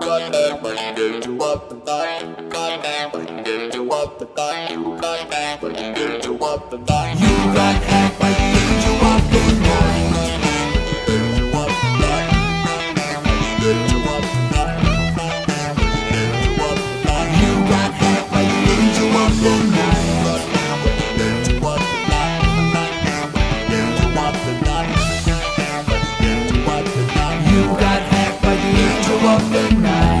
got that money, get you up the night. Got that money, get you up the night. Got that you up the night. lembrar.